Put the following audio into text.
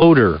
odor.